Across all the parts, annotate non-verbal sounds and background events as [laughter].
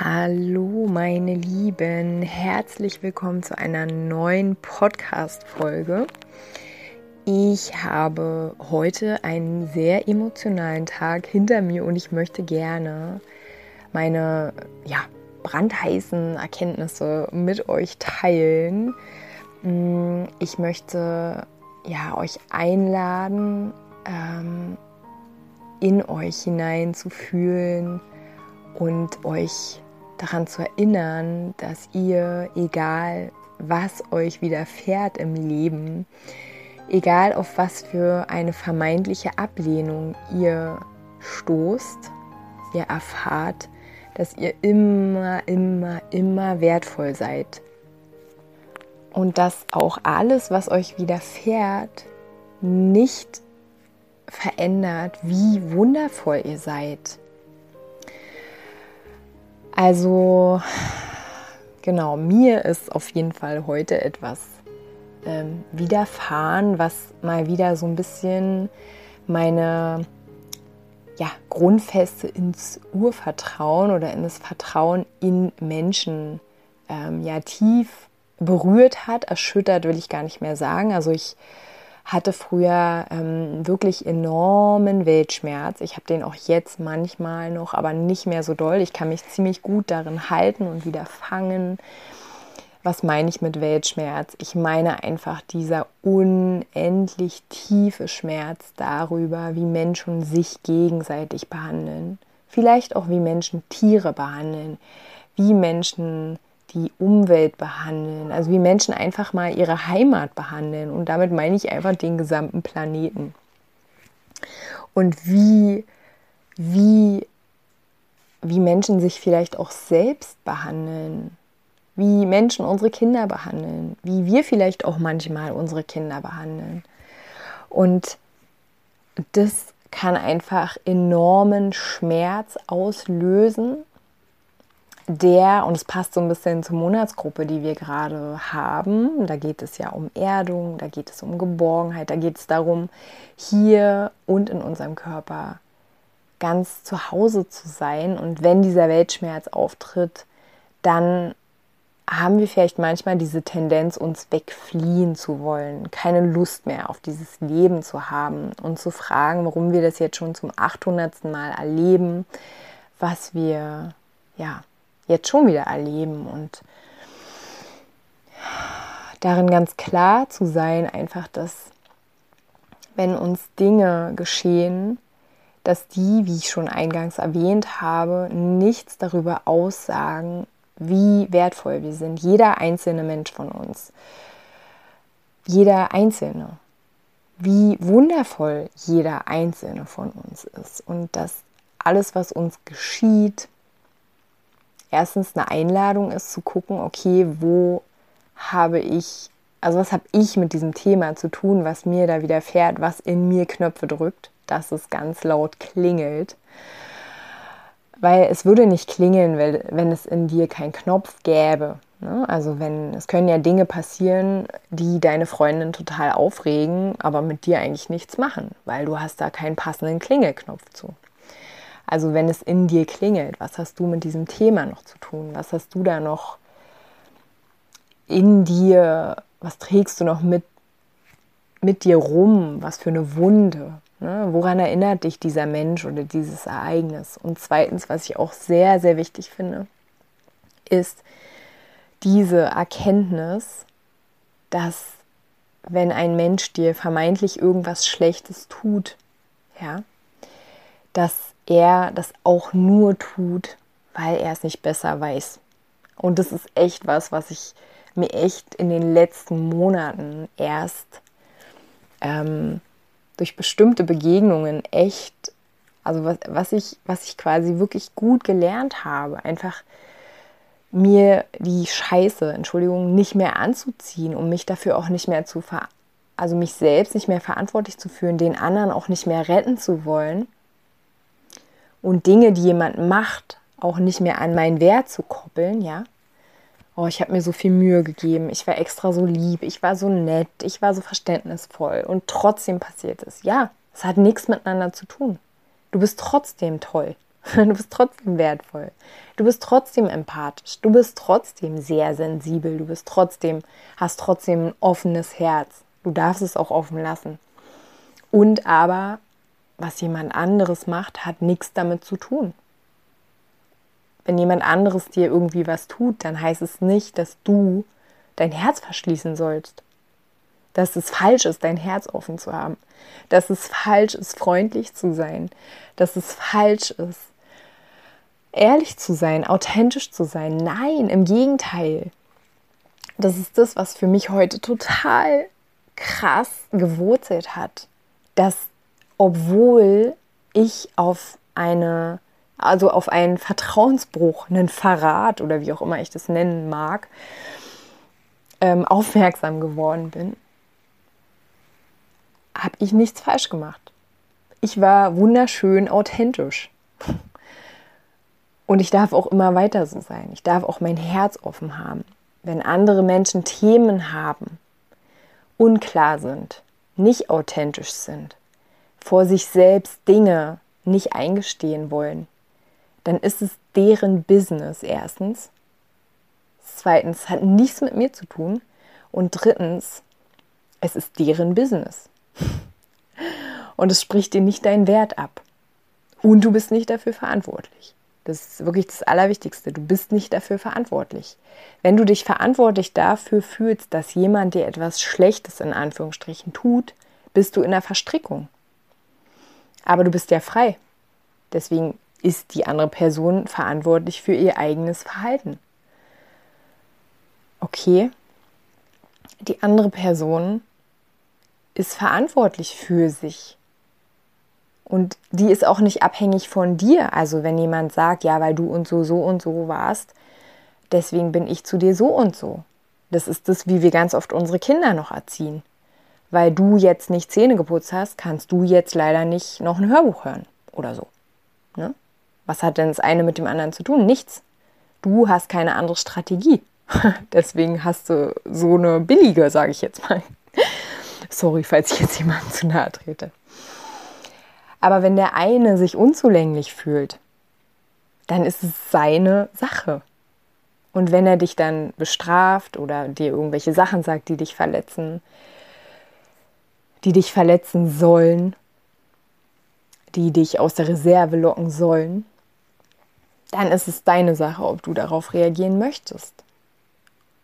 Hallo meine Lieben, herzlich willkommen zu einer neuen Podcast-Folge. Ich habe heute einen sehr emotionalen Tag hinter mir und ich möchte gerne meine ja, brandheißen Erkenntnisse mit euch teilen. Mm, ich möchte ja, euch einladen, ähm, in euch hinein zu fühlen und euch daran zu erinnern, dass ihr, egal was euch widerfährt im Leben, egal auf was für eine vermeintliche Ablehnung ihr stoßt, ihr erfahrt, dass ihr immer, immer, immer wertvoll seid. Und dass auch alles, was euch widerfährt, nicht verändert, wie wundervoll ihr seid. Also genau, mir ist auf jeden Fall heute etwas ähm, widerfahren, was mal wieder so ein bisschen meine ja, Grundfeste ins Urvertrauen oder in das Vertrauen in Menschen ähm, ja tief berührt hat, erschüttert will ich gar nicht mehr sagen. Also ich hatte früher ähm, wirklich enormen Weltschmerz. Ich habe den auch jetzt manchmal noch, aber nicht mehr so doll. Ich kann mich ziemlich gut darin halten und wieder fangen. Was meine ich mit Weltschmerz? Ich meine einfach dieser unendlich tiefe Schmerz darüber, wie Menschen sich gegenseitig behandeln. Vielleicht auch wie Menschen Tiere behandeln, wie Menschen die Umwelt behandeln, also wie Menschen einfach mal ihre Heimat behandeln. Und damit meine ich einfach den gesamten Planeten. Und wie, wie, wie Menschen sich vielleicht auch selbst behandeln, wie Menschen unsere Kinder behandeln, wie wir vielleicht auch manchmal unsere Kinder behandeln. Und das kann einfach enormen Schmerz auslösen der, und es passt so ein bisschen zur Monatsgruppe, die wir gerade haben, da geht es ja um Erdung, da geht es um Geborgenheit, da geht es darum, hier und in unserem Körper ganz zu Hause zu sein. Und wenn dieser Weltschmerz auftritt, dann haben wir vielleicht manchmal diese Tendenz, uns wegfliehen zu wollen, keine Lust mehr auf dieses Leben zu haben und zu fragen, warum wir das jetzt schon zum 800. Mal erleben, was wir ja jetzt schon wieder erleben und darin ganz klar zu sein, einfach, dass wenn uns Dinge geschehen, dass die, wie ich schon eingangs erwähnt habe, nichts darüber aussagen, wie wertvoll wir sind. Jeder einzelne Mensch von uns. Jeder Einzelne. Wie wundervoll jeder Einzelne von uns ist. Und dass alles, was uns geschieht, erstens eine Einladung ist zu gucken, okay, wo habe ich, also was habe ich mit diesem Thema zu tun, was mir da widerfährt, was in mir Knöpfe drückt, dass es ganz laut klingelt. Weil es würde nicht klingeln, wenn es in dir keinen Knopf gäbe. Ne? Also wenn, es können ja Dinge passieren, die deine Freundin total aufregen, aber mit dir eigentlich nichts machen, weil du hast da keinen passenden Klingelknopf zu. Also wenn es in dir klingelt, was hast du mit diesem Thema noch zu tun? Was hast du da noch in dir? Was trägst du noch mit, mit dir rum? Was für eine Wunde? Ne? Woran erinnert dich dieser Mensch oder dieses Ereignis? Und zweitens, was ich auch sehr, sehr wichtig finde, ist diese Erkenntnis, dass wenn ein Mensch dir vermeintlich irgendwas Schlechtes tut, ja, dass er das auch nur tut, weil er es nicht besser weiß. Und das ist echt was, was ich mir echt in den letzten Monaten erst ähm, durch bestimmte Begegnungen echt, also was, was, ich, was ich quasi wirklich gut gelernt habe, einfach mir die Scheiße, Entschuldigung, nicht mehr anzuziehen, um mich dafür auch nicht mehr zu ver also mich selbst nicht mehr verantwortlich zu fühlen, den anderen auch nicht mehr retten zu wollen und Dinge, die jemand macht, auch nicht mehr an meinen Wert zu koppeln, ja. Oh, ich habe mir so viel Mühe gegeben, ich war extra so lieb, ich war so nett, ich war so verständnisvoll und trotzdem passiert es. Ja, es hat nichts miteinander zu tun. Du bist trotzdem toll. [laughs] Du bist trotzdem wertvoll. Du bist trotzdem empathisch. Du bist trotzdem sehr sensibel. Du bist trotzdem, hast trotzdem ein offenes Herz. Du darfst es auch offen lassen. Und aber, was jemand anderes macht, hat nichts damit zu tun. Wenn jemand anderes dir irgendwie was tut, dann heißt es nicht, dass du dein Herz verschließen sollst. Dass es falsch ist, dein Herz offen zu haben. Dass es falsch ist, freundlich zu sein. Dass es falsch ist, ehrlich zu sein, authentisch zu sein. Nein, im Gegenteil. Das ist das, was für mich heute total krass gewurzelt hat, dass obwohl ich auf eine, also auf einen Vertrauensbruch, einen Verrat oder wie auch immer ich das nennen mag, ähm, aufmerksam geworden bin, habe ich nichts falsch gemacht. Ich war wunderschön authentisch. Und ich darf auch immer weiter so sein. Ich darf auch mein Herz offen haben. Wenn andere Menschen Themen haben, unklar sind, nicht authentisch sind, vor sich selbst Dinge nicht eingestehen wollen, dann ist es deren Business erstens. Zweitens hat nichts mit mir zu tun. Und drittens, es ist deren Business. [laughs] Und es spricht dir nicht deinen Wert ab. Und du bist nicht dafür verantwortlich. Das ist wirklich das Allerwichtigste. Du bist nicht dafür verantwortlich. Wenn du dich verantwortlich dafür fühlst, dass jemand dir etwas Schlechtes in Anführungsstrichen tut, bist du in der Verstrickung. Aber du bist ja frei. Deswegen ist die andere Person verantwortlich für ihr eigenes Verhalten. Okay, die andere Person ist verantwortlich für sich. Und die ist auch nicht abhängig von dir. Also wenn jemand sagt, ja, weil du und so, so und so warst, deswegen bin ich zu dir so und so. Das ist das, wie wir ganz oft unsere Kinder noch erziehen. Weil du jetzt nicht Zähne geputzt hast, kannst du jetzt leider nicht noch ein Hörbuch hören oder so. Ne? Was hat denn das eine mit dem anderen zu tun? Nichts. Du hast keine andere Strategie. [laughs] Deswegen hast du so eine billige, sage ich jetzt mal. Sorry, falls ich jetzt jemandem zu nahe trete. Aber wenn der eine sich unzulänglich fühlt, dann ist es seine Sache. Und wenn er dich dann bestraft oder dir irgendwelche Sachen sagt, die dich verletzen, die dich verletzen sollen, die dich aus der Reserve locken sollen, dann ist es deine Sache, ob du darauf reagieren möchtest.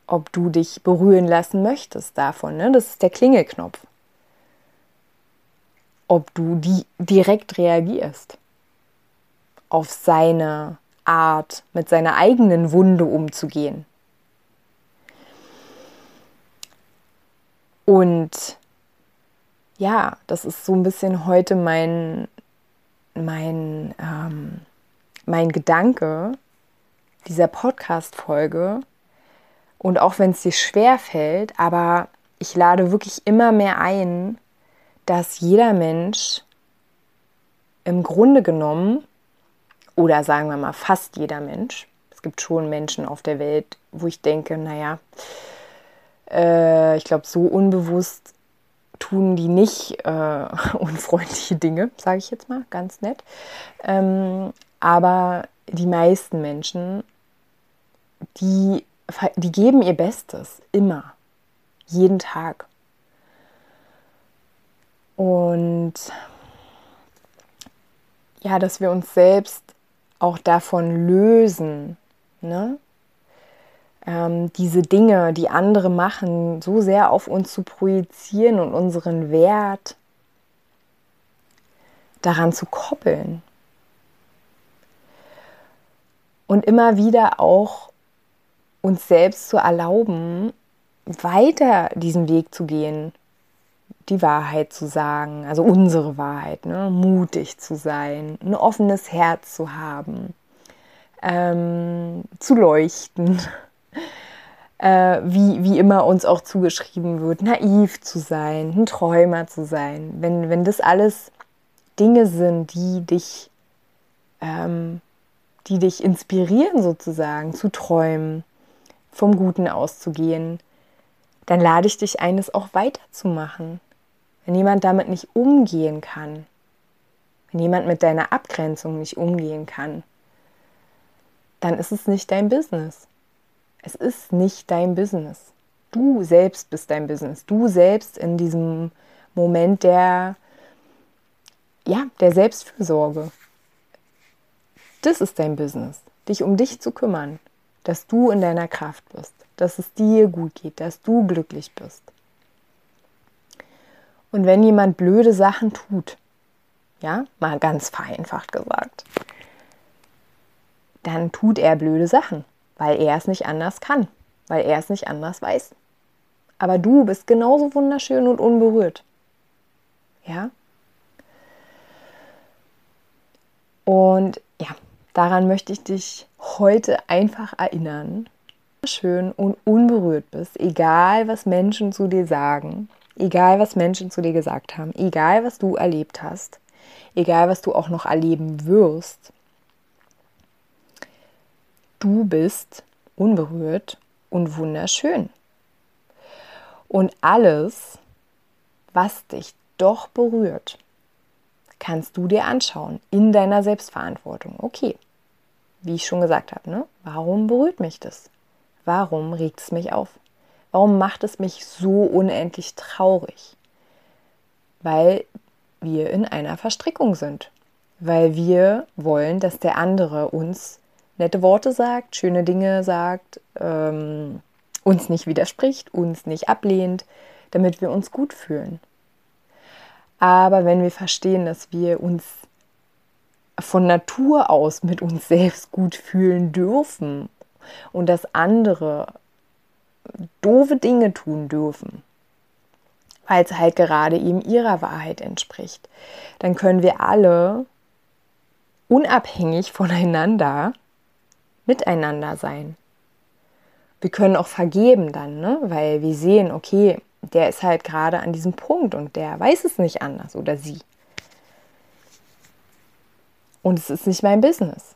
Ob du dich berühren lassen möchtest davon. Ne? Das ist der Klingelknopf ob du die direkt reagierst auf seine Art, mit seiner eigenen Wunde umzugehen. Und ja, das ist so ein bisschen heute mein, mein, ähm, mein Gedanke dieser Podcast-Folge. Und auch wenn es dir schwer fällt, aber ich lade wirklich immer mehr ein, dass jeder Mensch im Grunde genommen, oder sagen wir mal fast jeder Mensch, es gibt schon Menschen auf der Welt, wo ich denke, naja, äh, ich glaube, so unbewusst tun die nicht äh, [laughs] unfreundliche Dinge, sage ich jetzt mal, ganz nett. Ähm, aber die meisten Menschen, die, die geben ihr Bestes, immer, jeden Tag. Und ja, dass wir uns selbst auch davon lösen, ne? Ähm, diese Dinge, die andere machen, so sehr auf uns zu projizieren und unseren Wert daran zu koppeln. Und immer wieder auch uns selbst zu erlauben, weiter diesen Weg zu gehen, die Wahrheit zu sagen, also unsere Wahrheit, ne? mutig zu sein, ein offenes Herz zu haben, ähm, zu leuchten, äh, wie, wie immer uns auch zugeschrieben wird, naiv zu sein, ein Träumer zu sein. Wenn, wenn das alles Dinge sind, die dich, ähm, die dich inspirieren sozusagen, zu träumen, vom Guten auszugehen, dann lade ich dich ein, es auch weiterzumachen. Wenn jemand damit nicht umgehen kann, wenn jemand mit deiner Abgrenzung nicht umgehen kann, dann ist es nicht dein Business. Es ist nicht dein Business. Du selbst bist dein Business. Du selbst in diesem Moment der, ja, der Selbstfürsorge. Das ist dein Business. Dich um dich zu kümmern, dass du in deiner Kraft bist, dass es dir gut geht, dass du glücklich bist. Und wenn jemand blöde Sachen tut, ja, mal ganz vereinfacht gesagt, dann tut er blöde Sachen weil er es nicht anders kann, weil er es nicht anders weiß. Aber du bist genauso wunderschön und unberührt. Ja? Und ja, daran möchte ich dich heute einfach erinnern. Schön und unberührt bist, egal was Menschen zu dir sagen, egal was Menschen zu dir gesagt haben, egal was du erlebt hast, egal was du auch noch erleben wirst, du bist unberührt und wunderschön. Und alles, was dich doch berührt, kannst du dir anschauen in deiner Selbstverantwortung. Okay, wie ich schon gesagt habe, ne? warum berührt mich das? Warum regt es mich auf? Warum macht es mich so unendlich traurig? Weil wir in einer Verstrickung sind. Weil wir wollen, dass der andere uns nette Worte sagt, schöne Dinge sagt, ähm, uns nicht widerspricht, uns nicht ablehnt, damit wir uns gut fühlen. Aber wenn wir verstehen, dass wir uns von Natur aus mit uns selbst gut fühlen dürfen und dass andere doofe Dinge tun dürfen, weil es halt gerade eben ihrer Wahrheit entspricht, dann können wir alle unabhängig voneinander miteinander sein. Wir können auch vergeben dann, ne? weil wir sehen, okay, der ist halt gerade an diesem Punkt und der weiß es nicht anders oder sie. Und es ist nicht mein Business.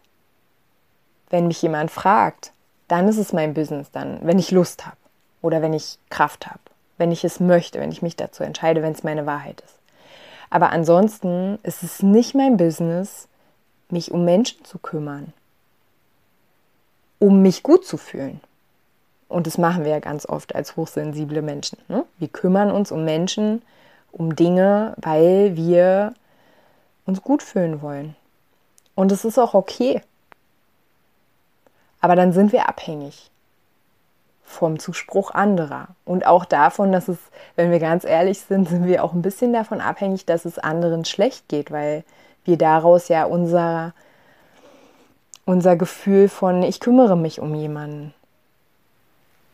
Wenn mich jemand fragt, dann ist es mein Business dann, wenn ich Lust habe oder wenn ich Kraft habe, wenn ich es möchte, wenn ich mich dazu entscheide, wenn es meine Wahrheit ist. Aber ansonsten ist es nicht mein Business, mich um Menschen zu kümmern um mich gut zu fühlen. Und das machen wir ja ganz oft als hochsensible Menschen. Ne? Wir kümmern uns um Menschen, um Dinge, weil wir uns gut fühlen wollen. Und es ist auch okay. Aber dann sind wir abhängig vom Zuspruch anderer. Und auch davon, dass es, wenn wir ganz ehrlich sind, sind wir auch ein bisschen davon abhängig, dass es anderen schlecht geht, weil wir daraus ja unser unser Gefühl von, ich kümmere mich um jemanden,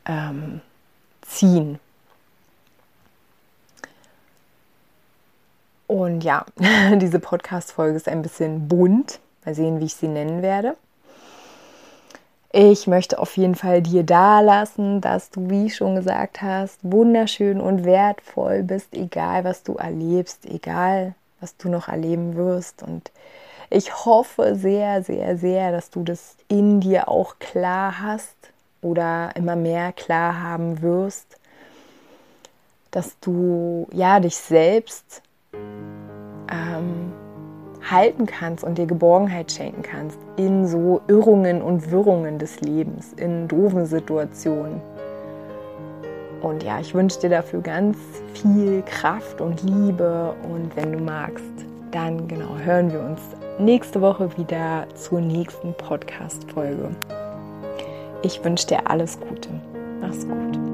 ähm, ziehen. Und ja, [laughs] diese Podcast-Folge ist ein bisschen bunt. Mal sehen, wie ich sie nennen werde. Ich möchte auf jeden Fall dir da lassen, dass du, wie schon gesagt hast, wunderschön und wertvoll bist, egal was du erlebst, egal was du noch erleben wirst. Und ich hoffe sehr, sehr, sehr, dass du das in dir auch klar hast oder immer mehr klar haben wirst, dass du ja dich selbst ähm, halten kannst und dir Geborgenheit schenken kannst in so Irrungen und Wirrungen des Lebens, in doofen Situationen. Und ja, ich wünsche dir dafür ganz viel Kraft und Liebe und wenn du magst, dann genau hören wir uns nächste Woche wieder zur nächsten Podcast-Folge. Ich wünsche dir alles Gute. Mach's gut.